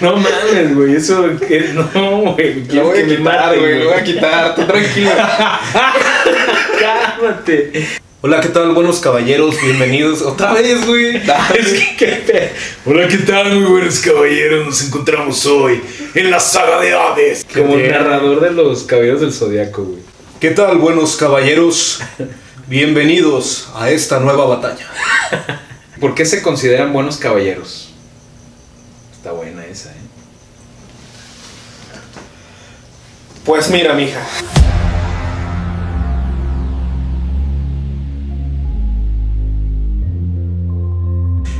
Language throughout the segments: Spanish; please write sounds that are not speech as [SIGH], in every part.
No mames, güey, eso que no, güey. Lo voy a quitar, güey, lo voy a quitar, tú tranquilo. [LAUGHS] Cálmate. Hola, ¿qué tal, buenos caballeros? Bienvenidos otra vez, güey. Es que, Hola, ¿qué tal, muy buenos caballeros? Nos encontramos hoy en la saga de Hades. Como narrador de los caballeros del zodiaco, güey. ¿Qué tal, buenos caballeros? Bienvenidos a esta nueva batalla. [LAUGHS] ¿Por qué se consideran buenos caballeros? Está buena esa, ¿eh? Pues mira, mija.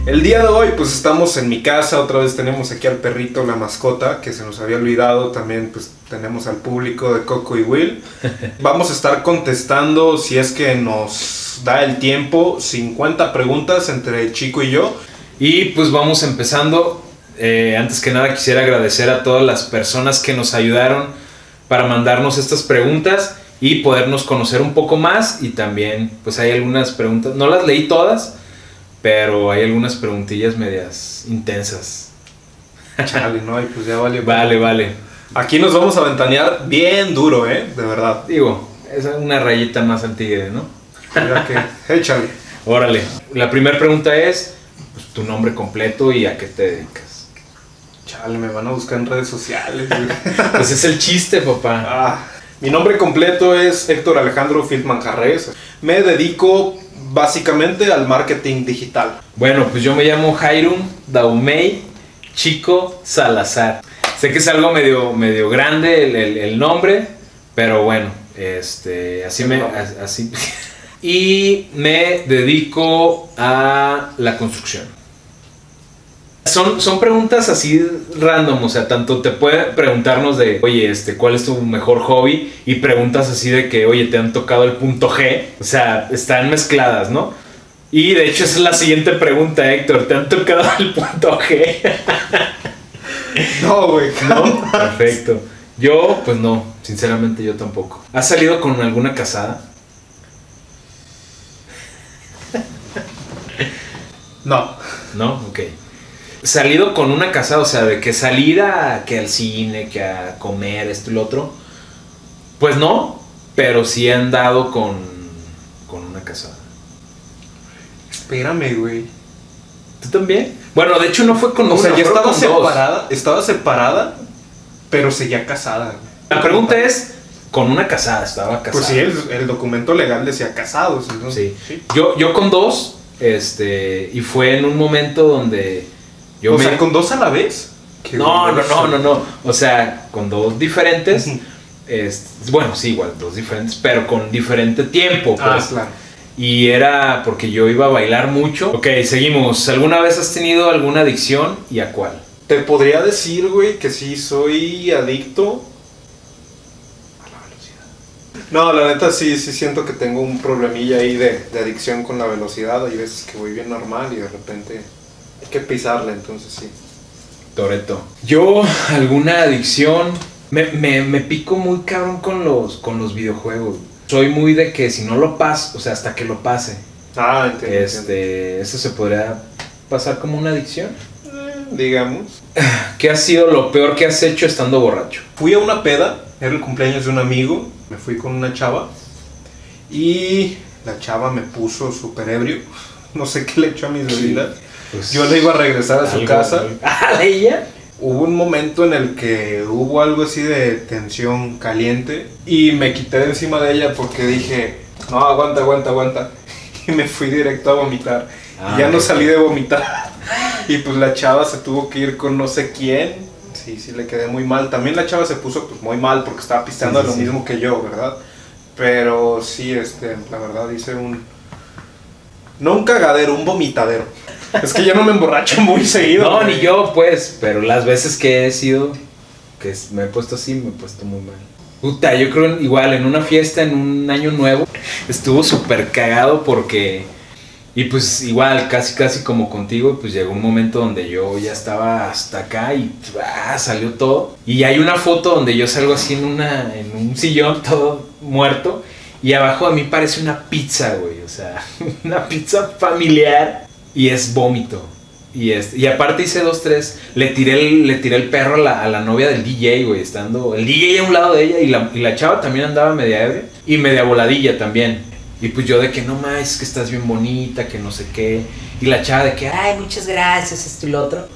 El día de hoy, pues estamos en mi casa, otra vez tenemos aquí al perrito, la mascota, que se nos había olvidado, también pues tenemos al público de Coco y Will. [LAUGHS] Vamos a estar contestando, si es que nos da el tiempo, 50 preguntas entre Chico y yo. Y pues vamos empezando. Eh, antes que nada quisiera agradecer a todas las personas que nos ayudaron para mandarnos estas preguntas y podernos conocer un poco más. Y también pues hay algunas preguntas, no las leí todas, pero hay algunas preguntillas medias intensas. Chale, no, y pues ya vale. [LAUGHS] Vale, vale. Aquí nos vamos a ventanear bien duro, ¿eh? De verdad. Digo, es una rayita más al tigre, ¿no? Mira que, échale. Órale. La primera pregunta es pues, tu nombre completo y a qué te dedicas. Chale, me van a buscar en redes sociales. [LAUGHS] Pues es el chiste, papá. Ah, mi nombre completo es Héctor Alejandro Fieldman Jarrés. Me dedico básicamente al marketing digital. Bueno, pues yo me llamo Jairum Daumey Chico Salazar. Sé que es algo medio, medio grande el, el- el nombre, pero bueno, este, así me... Así, [LAUGHS] y me dedico a la construcción. Son, son preguntas así random, o sea, tanto te puede preguntarnos de, oye, este, ¿cuál es tu mejor hobby? Y preguntas así de que, oye, te han tocado el punto G. O sea, están mezcladas, ¿no? Y de hecho esa es la siguiente pregunta, Héctor. ¿Te han tocado el punto G? [LAUGHS] No, güey. ¿No? Perfecto. Yo, pues no, sinceramente yo tampoco. ¿Has salido con alguna casada? No. ¿No? Ok. Salido con una casada, o sea, de que salir a, que al cine, que a comer, esto y lo otro. Pues no, pero sí he andado con, con una casada. Espérame, güey. ¿Tú también? Bueno, de hecho no fue con O sea, ya estaba con dos. separada, estaba separada, pero seguía casada. güey. La pregunta es, con una casada, estaba casada. Pues sí, el, el documento legal decía casados. entonces, Sí. Yo, yo con dos, este, y fue en un momento donde yo o me... sea, con dos a la vez. Qué No, no, no, no, no. O sea, con dos diferentes. Es- bueno, sí, igual, dos diferentes, pero con diferente tiempo, Ah, pues. claro. Y era porque yo iba a bailar mucho. Ok, seguimos. ¿Alguna vez has tenido alguna adicción y a cuál? Te podría decir, güey, que sí soy adicto a la velocidad. No, la neta sí, sí siento que tengo un problemilla ahí de, de adicción con la velocidad. Hay veces que voy bien normal y de repente hay que pisarle, entonces sí. Toreto. Yo, [LAUGHS] alguna adicción. Me, me, me pico muy cabrón con los, con los videojuegos. Soy muy de que si no lo paso, o sea, hasta que lo pase. Ah, entiendo. Este, eso se podría pasar como una adicción. Eh, digamos. [SIGHS] ¿Qué ha sido lo peor que has hecho estando borracho? Fui a una peda, era el cumpleaños de un amigo, me fui con una chava y la chava me puso súper ebrio. [LAUGHS] No sé qué le echó a mis bebidas. Pues, Yo le iba a regresar a su casa. [LAUGHS] ¿A ella? Hubo un momento en el que hubo algo así de tensión caliente y me quité de encima de ella porque dije, no, aguanta, aguanta, aguanta. [LAUGHS] Y me fui directo a vomitar. Ah, y ya no ok. salí de vomitar. [LAUGHS] Y pues la chava se tuvo que ir con no sé quién. Sí, sí, le quedé muy mal. También la chava se puso pues muy mal porque estaba pisteando Sí, sí, lo sí. mismo que yo, ¿verdad? Pero sí, este, la verdad hice un... No un cagadero, un vomitadero. Es que ya no me emborracho muy seguido. No, güey. ni yo, pues, pero las veces que he sido, que me he puesto así, me he puesto muy mal. Puta, yo creo igual en una fiesta, en un año nuevo, estuvo súper cagado porque, y pues igual, casi casi como contigo, pues llegó un momento donde yo ya estaba hasta acá y ah, salió todo. Y hay una foto donde yo salgo así en, una, en un sillón [LAUGHS] todo muerto y abajo de mí parece una pizza, güey, o sea, [LAUGHS] una pizza familiar y es vómito. Y, este, y aparte hice dos, tres. Le tiré el, le tiré el perro a la, novia del DJ, güey, estando. El DJ a un lado de ella y la, y la chava también andaba media ebria. Y media voladilla también. Y pues yo de que no más, es que estás bien bonita, que no sé qué. Y la chava de que, ay, muchas gracias, esto y lo otro.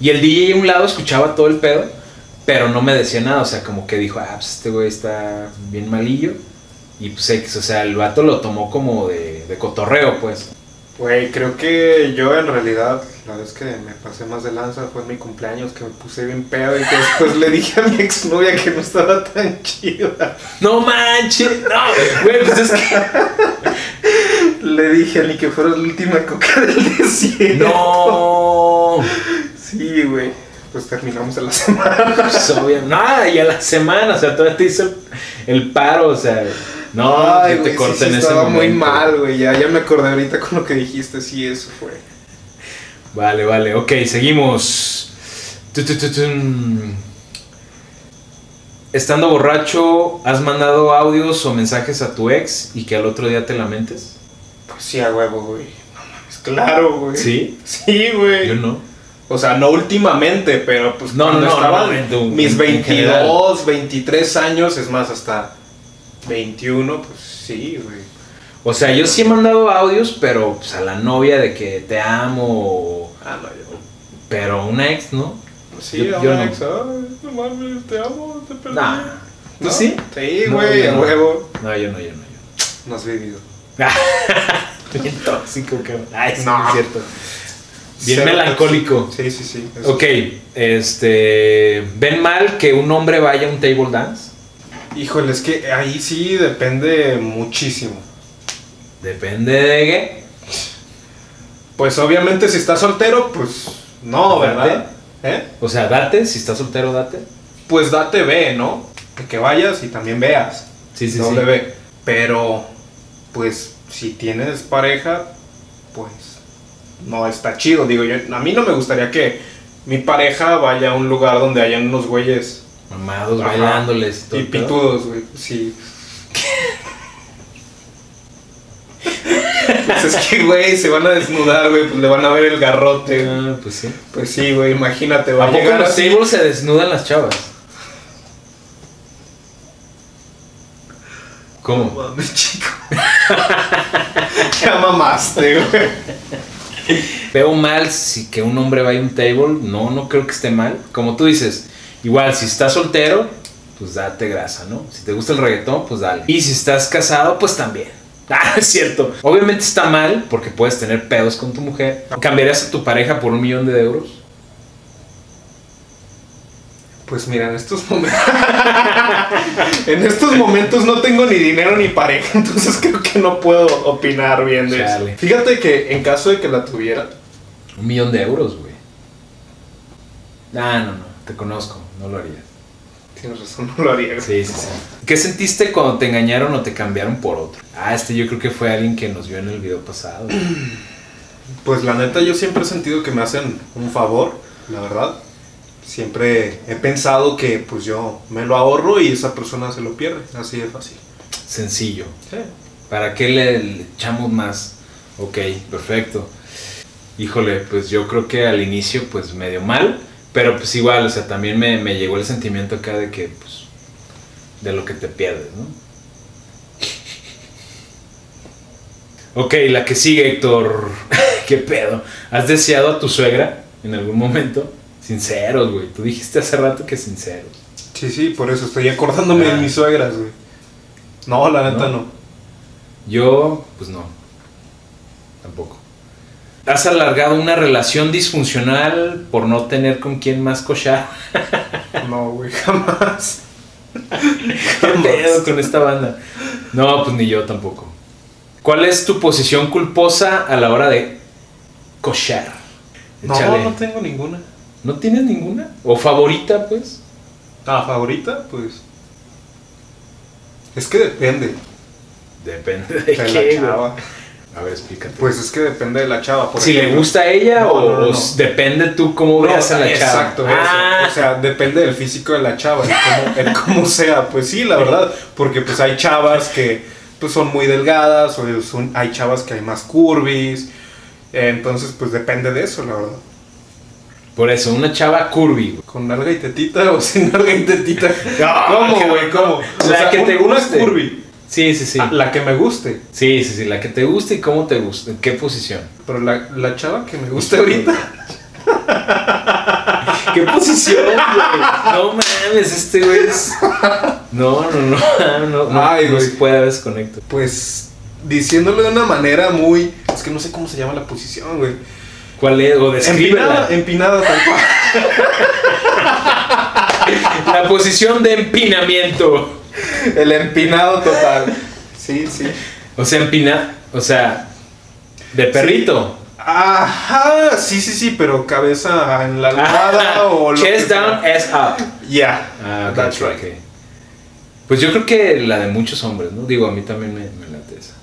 Y el DJ a un lado escuchaba todo el pedo, pero no me decía nada. O sea, como que dijo, ah, pues este güey está bien malillo. Y pues X, o sea, el vato lo tomó como de, de cotorreo, pues. Güey, creo que yo en realidad, la vez que me pasé más de lanza fue en mi cumpleaños, que me puse bien pedo y que después le dije a mi exnovia que no estaba tan chida. No manches, no, güey, pues es que. Le dije ni que fuera la última coca del desierto. No. Sí, güey. Pues terminamos en la semana. Pues, obvio. No, y a la semana, o sea, todavía te hizo el, el paro, o sea. No, Ay, que te güey, corten sí, sí, ese estaba momento. muy mal, güey. Ya, ya me acordé ahorita con lo que dijiste. Sí, eso fue. Vale, vale, ok, seguimos. Estando borracho, ¿has mandado audios o mensajes a tu ex y que al otro día te lamentes? Pues sí, a huevo, güey. No mames, claro, güey. ¿Sí? Sí, güey. Yo no. O sea, no últimamente, pero pues No, cuando no, no, estaban no, mis en- en 22, 23 años, es más, hasta 21, pues sí, güey. O sea, yo sí he mandado audios, pero pues, a la novia de que te amo. Ah, no, yo. Pero una ex, ¿no? Sí, Yo- yo, no. Alex, ay, no mames, te amo, te perdí. Nah. ¿Tú ¿No? sí? Sí, No, güey, yo a no. huevo. No, yo no, yo no, yo No has vivido. no. [LAUGHS] Bien tóxico, cabrón. Ay, sí, No. no es cierto. Bien Cero melancólico. Sí, sí, sí. eso Ok, este. ¿Ven mal que un hombre vaya a un table dance? Híjole, es que ahí sí depende muchísimo. Depende de qué. Pues obviamente si estás soltero, pues no, ¿verdad? ¿Eh? O sea, date, si estás soltero, date. Pues date ve, ¿no? Que, que vayas y también veas. Sí, sí, doble sí. ve. Pero, pues, si tienes pareja, pues, no está chido. Digo, yo, a mí no me gustaría que mi pareja vaya a un lugar donde hayan unos güeyes Mamados Ajá. bailándoles y todo. y pitudos, güey. Sí. [LAUGHS] pues es que, güey, se van a desnudar, güey, pues le van a ver el garrote. güey. Ah, pues sí. Pues sí, güey, imagínate, va ¿A a, poco en los tables se desnudan las chavas? No ¿Cómo? mames, chico. [LAUGHS] ya mamaste, güey. Veo mal si que un hombre vaya a un table. No, no creo que esté mal. Como tú dices, igual si estás soltero, pues date grasa, ¿no? Si te gusta el reggaetón, pues dale. Y si estás casado, pues también. [LAUGHS] Ah, es cierto. Obviamente está mal porque puedes tener pedos con tu mujer. ¿Cambiarías a tu pareja por un millón de euros? Pues mira, en estos momentos. [LAUGHS] en estos momentos no tengo ni dinero ni pareja, [LAUGHS] entonces creo que no puedo opinar bien de Chale. eso. Fíjate que en caso de que la tuviera, Un millón de euros, güey. Ah, no, no. Te conozco. No lo harías. tienes razón, [LAUGHS] no lo haría. Sí, sí, sí. ¿Qué sentiste cuando te engañaron o te cambiaron por otro? Ah, este yo creo que fue alguien que nos vio en el video pasado. [CLEARS THROAT] Pues la neta, yo siempre he sentido que me hacen un favor, la verdad. Siempre he pensado que pues yo me lo ahorro y esa persona se lo pierde, así de fácil. Sencillo. Sí. ¿Para qué le, le echamos más? Ok, perfecto. Híjole, pues yo creo que al inicio pues medio mal, pero pues igual, o sea, también me, me llegó el sentimiento acá de que pues de lo que te pierdes, ¿no? Ok, la que sigue, Héctor. [LAUGHS] ¿Qué pedo? ¿Has deseado a tu suegra en algún momento? Sinceros, güey. Tú dijiste hace rato que sinceros. Sí, sí, por eso estoy acordándome Ah. de mis suegras, güey. No, la neta ¿No? no. Yo, pues no. Tampoco. ¿Has alargado una relación disfuncional por no tener con quién más cochar? [LAUGHS] No, güey, jamás. [LAUGHS] ¿Qué pedo con esta banda? No, pues ni yo tampoco. ¿Cuál es tu posición culposa a la hora de cochar? No, Échale. no tengo ninguna. ¿No tienes ninguna? ¿O favorita, pues? Ah, favorita, pues. Es que depende Depende de, de qué, la güey. chava. A ver, explícate. Pues es que depende de la chava. Por si le gusta a ella No, o, no, no, o no. depende tú cómo No, veas a la chava. Exacto, eso. Ah, O sea, depende del físico de la chava, el cómo, el [LAUGHS] cómo sea. Pues sí, la verdad. Porque pues hay chavas que pues son muy delgadas, o son, hay chavas que hay más curvis. Eh, entonces, pues depende de eso, la verdad. Por eso, una chava curvy, güey. ¿Con nalga y tetita o [LAUGHS] sin nalga y tetita? [LAUGHS] No, ¿Cómo, güey? ¿Cómo? La que te una guste. curvy. Sí, sí, sí. Ah, la que me guste. Sí, sí, sí, la que te guste y cómo te gusta, en qué posición. Pero la, la chava que me guste ahorita. [LAUGHS] ¿Qué posición, güey? No mames, este güey es... No, no, no, no, no, Ay, güey. puede desconecto. Pues diciéndolo de una manera muy. Es que no sé cómo se llama la posición, güey. ¿Cuál es? O descríbela. Empinada, empinada tal cual. [LAUGHS] La posición de empinamiento. [LAUGHS] El empinado total. Sí, sí. O sea, empina, o sea, de perrito. Ajá, sí, sí, sí, pero cabeza en la almohada [LAUGHS] o lo Chest que down, ass up. Yeah, Ah, ok, that's right. Pues yo creo que la de muchos hombres, ¿no? Digo, a mí también me, me late esa.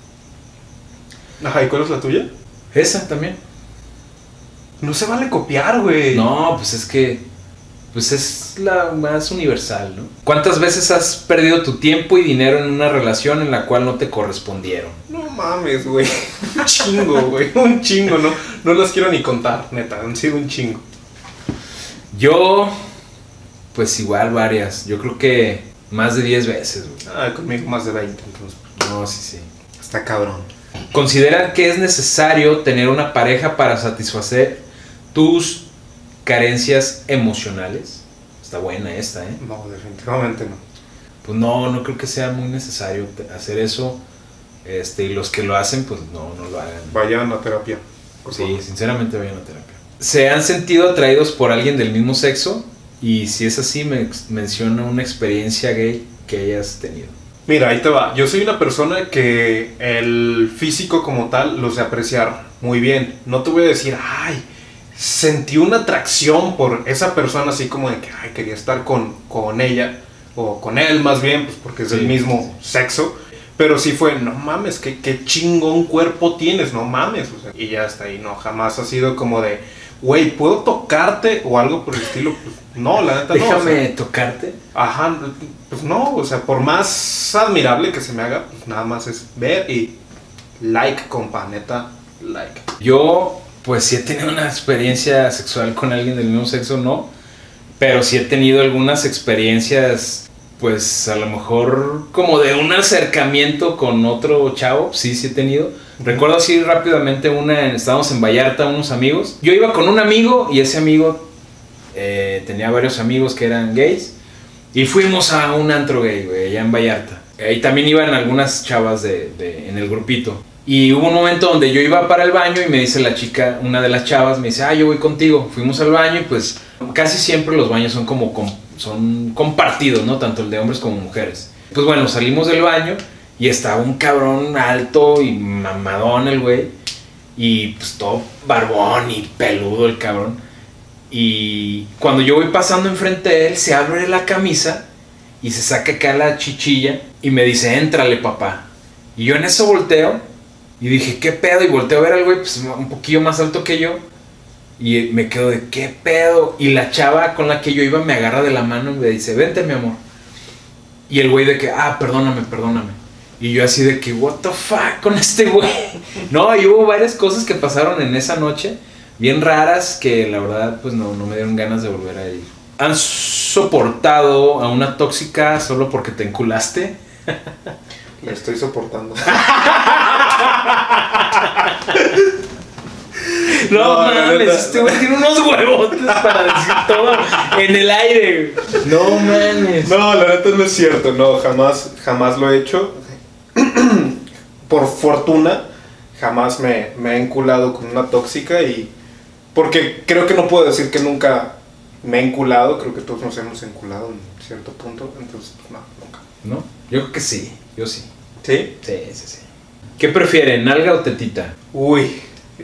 Ajá, ¿y cuál es la tuya? Esa también. No se vale copiar, güey. No, pues es que. Pues es la más universal, ¿no? ¿Cuántas veces has perdido tu tiempo y dinero en una relación en la cual no te correspondieron? No mames, güey. Un chingo, güey. Un chingo, no. No las quiero ni contar, neta. Han sido un chingo. Yo. Pues igual varias. Yo creo que más de 10 veces, güey. Ah, conmigo más de 20, entonces. No, sí, sí. Está cabrón. ¿Consideran que es necesario tener una pareja para satisfacer tus carencias emocionales? Está buena esta, ¿eh? No, definitivamente no. Pues no, no creo que sea muy necesario hacer eso. Este, y los que lo hacen, pues no, no lo hagan. Vayan a terapia. Sí, favor. sinceramente vayan a terapia. ¿Se han sentido atraídos por alguien del mismo sexo? Y si es así, me menciona una experiencia gay que hayas tenido. Mira, ahí te va. Yo soy una persona que el físico como tal lo sé apreciar muy bien. No te voy a decir, ay, sentí una atracción por esa persona así como de que, ay, quería estar con, con ella o con él más bien, pues porque es Sí, del mismo sexo. Pero sí fue, no mames, qué, qué chingón cuerpo tienes, no mames. O sea, y ya está ahí, no, jamás ha sido como de, güey, ¿puedo tocarte o algo por el estilo? Pues no, la neta no. o sea, Déjame tocarte. Ajá, pues no, o sea, por más admirable que se me haga, pues nada más es ver y like, compa, neta, like. Yo, pues sí he tenido una experiencia sexual con alguien del mismo sexo, no. Pero sí he tenido algunas experiencias, pues a lo mejor como de un acercamiento con otro chavo. Sí, sí he tenido. Recuerdo así rápidamente una, estábamos en Vallarta, unos amigos. Yo iba con un amigo y ese amigo eh, tenía varios amigos que eran gays. Y fuimos a un antro gay, güey, allá en Vallarta. Ahí también iban algunas chavas de, de- en el grupito. Y hubo un momento donde yo iba para el baño y me dice la chica, una de las chavas, me dice, ah, yo voy contigo. Fuimos al baño y pues casi siempre los baños son como com- son compartidos, ¿no? Tanto el de hombres como mujeres. Pues bueno, salimos del baño y estaba un cabrón alto y mamadón el güey. Y pues todo barbón y peludo el cabrón. Y cuando yo voy pasando enfrente de él, se abre la camisa y se saca acá la chichilla y me dice, éntrale papá. Y yo en eso volteo y dije, ¿qué pedo? Y volteo a ver al güey, pues un poquillo más alto que yo. Y me quedo de, ¿qué pedo? Y la chava con la que yo iba me agarra de la mano y me dice, vente mi amor. Y el güey de que, ah, perdóname, perdóname. Y yo así de que, what the fuck con este güey. [LAUGHS] No, y hubo varias cosas que pasaron en esa noche, bien raras, que la verdad, pues no, no me dieron ganas de volver a ir. ¿Han soportado a una tóxica solo porque te enculaste? [LAUGHS] La estoy soportando. [LAUGHS] No, No, mames, neta. este güey tiene unos huevotes para decir todo en el aire. No mames. No, la neta no es cierto, no, jamás, jamás lo he hecho. [CLEARS THROAT] Por fortuna, jamás me, me he enculado con una tóxica y... Porque creo que no puedo decir que nunca me he enculado, creo que todos nos hemos enculado en cierto punto, entonces, pues, no, nunca. ¿No? Yo creo que sí, yo sí. ¿Sí? Sí, sí, sí. ¿Qué prefieren, nalga o tetita? Uy,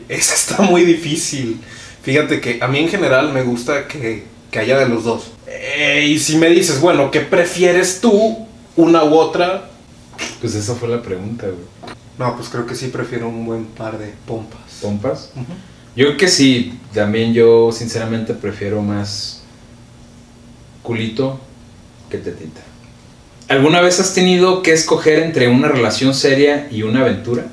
esa está muy difícil. Fíjate que a mí en general me gusta que, que haya de los dos. Eh, y si me dices, bueno, ¿qué prefieres tú, una u otra? Pues esa fue la pregunta, güey. No, pues creo que sí prefiero un buen par de pompas. ¿Pompas? Yo creo que sí, también yo sinceramente prefiero más culito que tetita. ¿Alguna vez has tenido que escoger entre una relación seria y una aventura?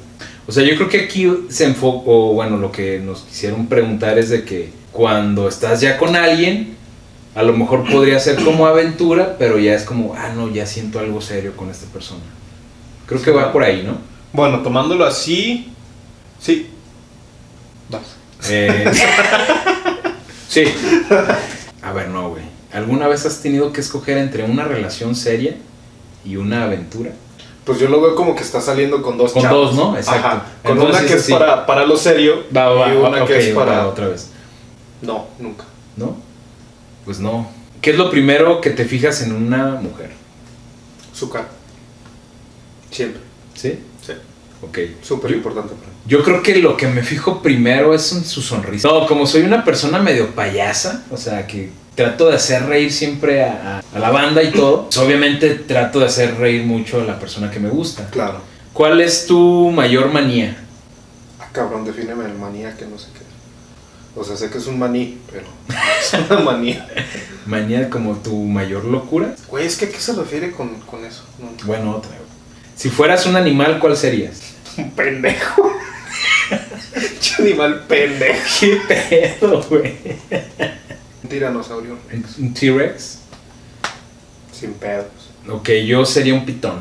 O sea, yo creo que aquí se enfocó, bueno, lo que nos quisieron preguntar es de que cuando estás ya con alguien, a lo mejor podría ser como aventura, pero ya es como, ah, no, ya siento algo serio con esta persona. Creo que va por ahí, ¿no? Bueno, tomándolo así, sí. Vas. Eh, [LAUGHS] sí. A ver, no, güey. ¿Alguna vez has tenido que escoger entre una relación seria y una aventura? Pues yo lo veo como que está saliendo con dos Con chavos. dos, ¿no? Exacto. Ajá. Con Entonces, una que es sí. para, para lo serio Va, va, y va, una que es va, para... otra vez. No, nunca. ¿No? Pues no. ¿Qué es lo primero que te fijas en una mujer? Su cara. Siempre. ¿Sí? Sí. Ok. Súper importante para mí. Yo creo que lo que me fijo primero es en su sonrisa. No, como soy una persona medio payasa, o sea, que trato de hacer reír siempre a, la banda y todo, [CLEARS THROAT] pues obviamente trato de hacer reír mucho a la persona que me gusta. Claro. ¿Cuál es tu mayor manía? Ah, cabrón, defíneme el manía que no sé qué. O sea, sé que es un maní, pero [LAUGHS] es una manía. Manía como tu mayor locura. Güey, es que ¿a qué se refiere con, con eso? No. Bueno, otra. Si fueras un animal, ¿cuál serías? Un pendejo. [LAUGHS] Animal pendejo. [LAUGHS] ¿Qué pedo, güey? Un tiranosaurio ¿Un un T-Rex? sin pedos. Ok, yo sería un pitón.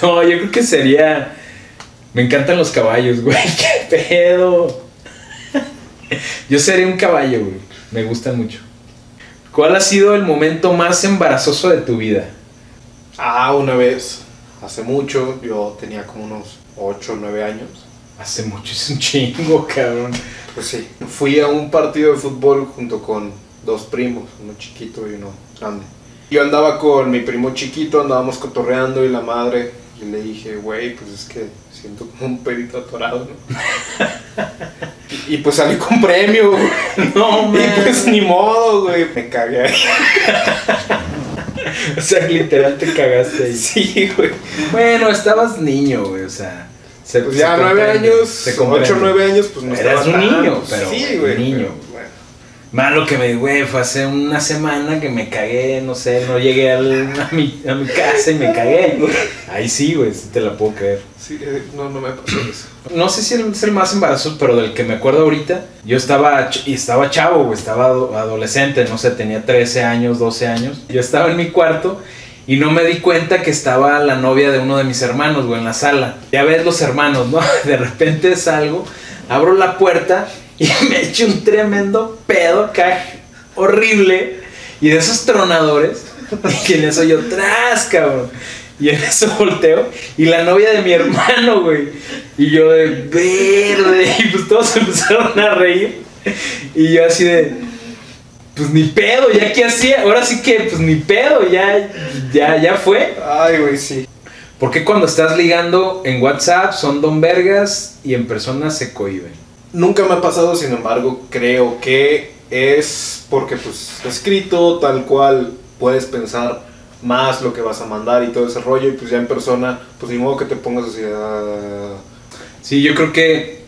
No, yo creo que sería. Me encantan los caballos, [LAUGHS] güey. ¿Qué pedo? Yo sería un caballo, güey. Me gustan mucho. ¿Cuál ha sido el momento más embarazoso de tu vida? Ah, una vez, hace mucho, yo tenía como unos 8 o 9 años. Hace mucho, es [LAUGHS] un chingo, cabrón. Pues sí, fui a un partido de fútbol junto con dos primos, uno chiquito y uno grande. Yo andaba con mi primo chiquito, andábamos cotorreando y la madre, y le dije, güey, pues es que siento como un pedito atorado, ¿no? y, y pues salí con premio, güey. [LAUGHS] No, Y pues ni modo, güey, me cagué ahí. [LAUGHS] O sea, literal te cagaste ahí. Sí, güey. Bueno, estabas niño, güey, o sea. Se- Pues ya nueve años, ocho nueve años, pues no Eras un tan- niño, pero, Sí, güey, güey. niño. pero, bueno. Malo que me, güey, fue hace una semana que me cagué, no sé, no llegué al- a, mi, a mi casa y me cagué. Ahí sí, güey, sí te la puedo creer. Sí, eh, no, no me pasó eso. No sé si es el más embarazoso, pero del que me acuerdo ahorita, yo estaba, y estaba chavo, güey, estaba ado- adolescente, no sé, tenía 13 años, 12 años. Yo estaba en mi cuarto y no me di cuenta que estaba la novia de uno de mis hermanos, güey, en la sala. Ya ves los hermanos, ¿no? [LAUGHS] De repente salgo, abro la puerta y [LAUGHS] me echo un tremendo pedo acá, horrible, y de esos tronadores, [LAUGHS] y en eso yo, tras, cabrón. Y en eso volteo, y la novia de mi hermano, güey. Y yo de verde, y pues todos empezaron a reír. Y yo así de, pues ni pedo, ya que hacía, ahora sí que, pues ni pedo, ya, ya, ya fue. Ay, güey, sí. Porque cuando estás ligando en WhatsApp son don vergas y en persona se cohiben. Nunca me ha pasado, sin embargo, creo que es porque pues escrito tal cual puedes pensar más lo que vas a mandar y todo ese rollo y pues ya en persona, pues ni modo que te pongas así. ah, Sí, yo creo que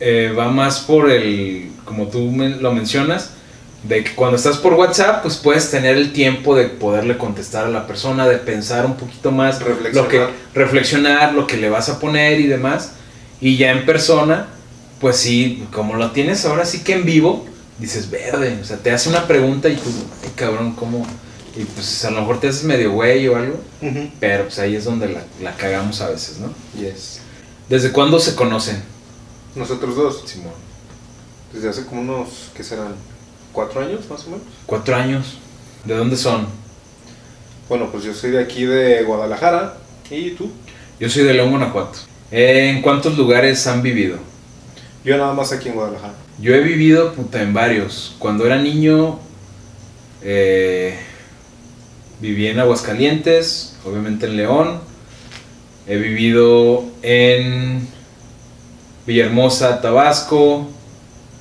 eh, va más por el, como tú me- lo mencionas, de que cuando estás por WhatsApp, pues puedes tener el tiempo de poderle contestar a la persona, de pensar un poquito más, lo que Reflexionar. reflexionar, lo que le vas a poner y demás. Y ya en persona, pues sí, como lo tienes ahora sí que en vivo, dices verde, o sea, te hace una pregunta y tú, ay cabrón, ¿cómo? Y pues a lo mejor te haces medio güey o algo, pero pues ahí es donde la, la cagamos a veces, ¿no? Yes. ¿Desde cuándo se conocen, Nosotros dos, Simón? desde hace como unos, ¿qué serán? ¿Cuatro años más o menos? Cuatro años. ¿De dónde son? Bueno, pues yo soy de aquí de Guadalajara. ¿Y tú? Yo soy de León, Guanajuato. ¿En cuántos lugares han vivido? Yo nada más aquí en Guadalajara. Yo he vivido puta, en varios. Cuando era niño, eh, viví en Aguascalientes, obviamente en León. He vivido en Villahermosa, Tabasco.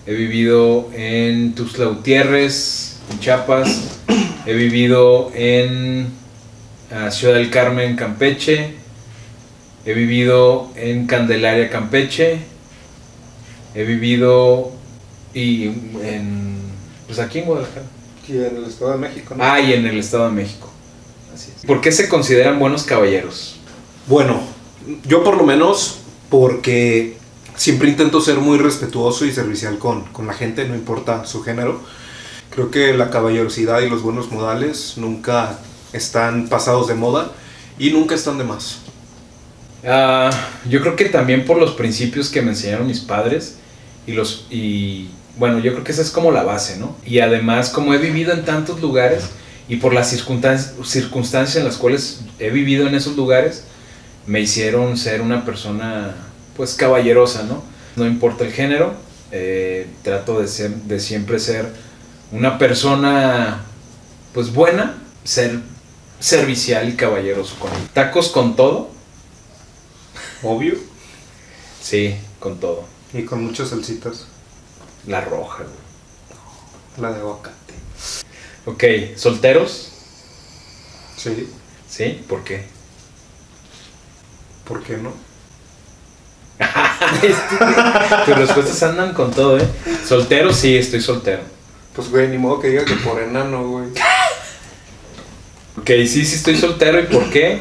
He vivido en Tuxtla Gutiérrez, en Chiapas. He vivido en ah, Ciudad del Carmen, Campeche. He vivido en Candelaria, Campeche. He vivido y en pues aquí en Guadalajara. Aquí en el Estado de México, ¿no? Ah, y en el Estado de México. Así es. ¿Por qué se consideran buenos caballeros? Bueno, Yo por lo menos, porque siempre intento ser muy respetuoso y servicial con, con la gente, no importa su género. Creo que la caballerosidad y los buenos modales nunca están pasados de moda y nunca están de más. Ah, yo creo que también por los principios que me enseñaron mis padres y los y bueno, yo creo que esa es como la base, ¿no? Y además como he vivido en tantos lugares y por las circunstancias, circunstancias en las cuales he vivido en esos lugares, me hicieron ser una persona pues caballerosa, ¿no? No importa el género, eh, trato de, ser, de siempre ser una persona pues buena, ser servicial y caballeroso con tacos con todo. Obvio. Sí, con todo. Y con muchas salsitas. La roja, La de aguacate. Ok, ¿solteros? Sí. ¿Sí? ¿Por qué? ¿Por qué no? [LAUGHS] Tus respuestas andan con todo, ¿eh? Soltero, sí, estoy soltero. Pues, güey, ni modo que diga que por enano, güey. Ok, sí, sí estoy soltero. ¿Y por qué?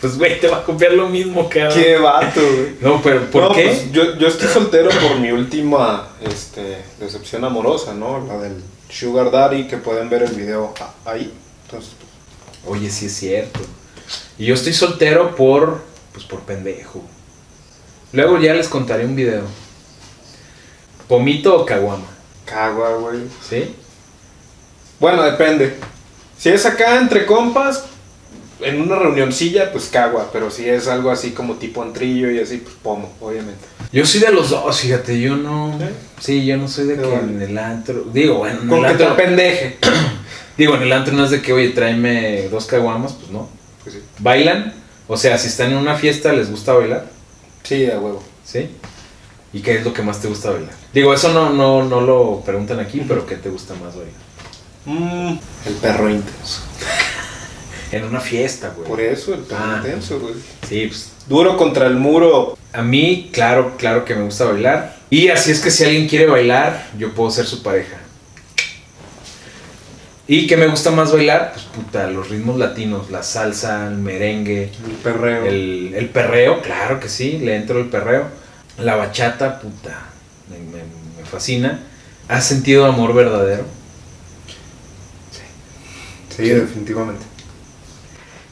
Pues, güey, te va a copiar lo mismo, cabrón. Qué vato, güey. No, pero ¿por No, qué? pues, yo, yo estoy soltero por mi última este, decepción amorosa, ¿no? La del Sugar Daddy, que pueden ver el video ahí. Entonces, pues, Oye, sí es cierto. Y yo estoy soltero por. Pues por pendejo. Luego ya les contaré un video. ¿Pomito o caguama? cagua, güey. ¿Sí? Bueno, depende. Si es acá entre compas, en una reunioncilla, pues cagua. Pero si es algo así como tipo antrillo y así, pues pomo, obviamente. Yo soy de los dos, fíjate, yo no. Sí, yo no soy de que en el antro. Digo, bueno, en Con el que te antro. pendeje. [CLEARS THROAT] Digo, en el antro no es de que, oye, tráeme dos caguamas, pues no. Pues sí. ¿Bailan? O sea, si están en una fiesta, ¿les gusta bailar? Sí, a huevo. ¿Sí? ¿Y qué es lo que más te gusta bailar? Digo, eso no, no, no lo preguntan aquí, pero ¿qué te gusta más bailar? Mm, el perro intenso. [LAUGHS] En una fiesta, güey. Por eso, el perro Ah. intenso, güey. Sí, pues Duro contra el muro. a mí, claro, claro que me gusta bailar. Y así es que si alguien quiere bailar, yo puedo ser su pareja. ¿Y qué me gusta más bailar? Pues puta, los ritmos latinos, la salsa, el merengue, El perreo. el, el perreo, claro que sí, le entro el perreo. La bachata, puta, me, me- me fascina. ¿Has sentido amor verdadero? Sí, definitivamente.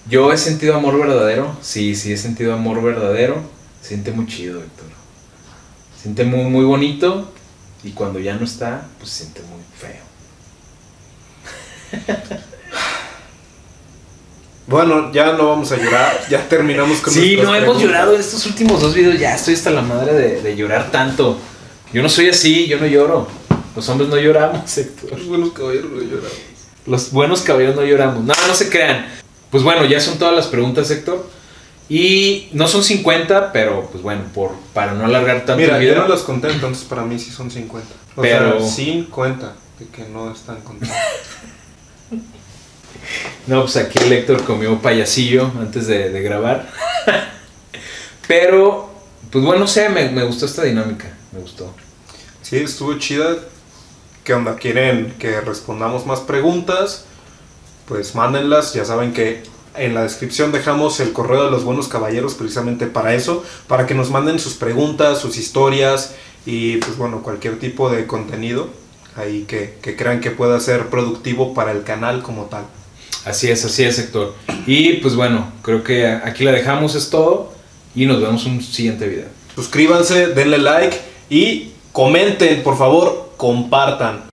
Yo he sentido amor verdadero, sí, sí he sentido amor verdadero. Siente muy chido, Héctor. Siente muy, muy bonito y cuando ya no está, pues siente muy feo. [LAUGHS] Bueno, ya no vamos a llorar. Ya terminamos con Sí, no hemos llorado en estos últimos dos videos, ya estoy hasta la madre de, de llorar tanto. Yo no soy así, yo no lloro. Los hombres no lloramos, [LAUGHS] Héctor. Los buenos caballeros no lloramos. Los buenos caballeros no lloramos. No, no se crean. Pues bueno, ya son todas las preguntas, Héctor. Y no son 50, pero pues bueno, por, para no alargar tanto Mira, el yo video. no las conté, entonces para mí sí son 50. O Pero- sea, 50 de que no están contadas. [LAUGHS] [LAUGHS] No, pues aquí el Héctor comió payasillo antes de, grabar. [LAUGHS] Pero, pues bueno, no sé, me, me gustó esta dinámica. Me gustó. Sí, estuvo chida. ¿Qué onda? ¿Quieren que respondamos más preguntas? Pues mándenlas. Ya saben que en la descripción dejamos el correo de los buenos caballeros precisamente para eso. Para que nos manden sus preguntas, sus historias y pues bueno, cualquier tipo de contenido ahí que, que crean que pueda ser productivo para el canal como tal. Así es, así es, Héctor. Y pues bueno, creo que aquí la dejamos, es todo. Y nos vemos en un siguiente video. Suscríbanse, denle like y comenten, por favor, compartan.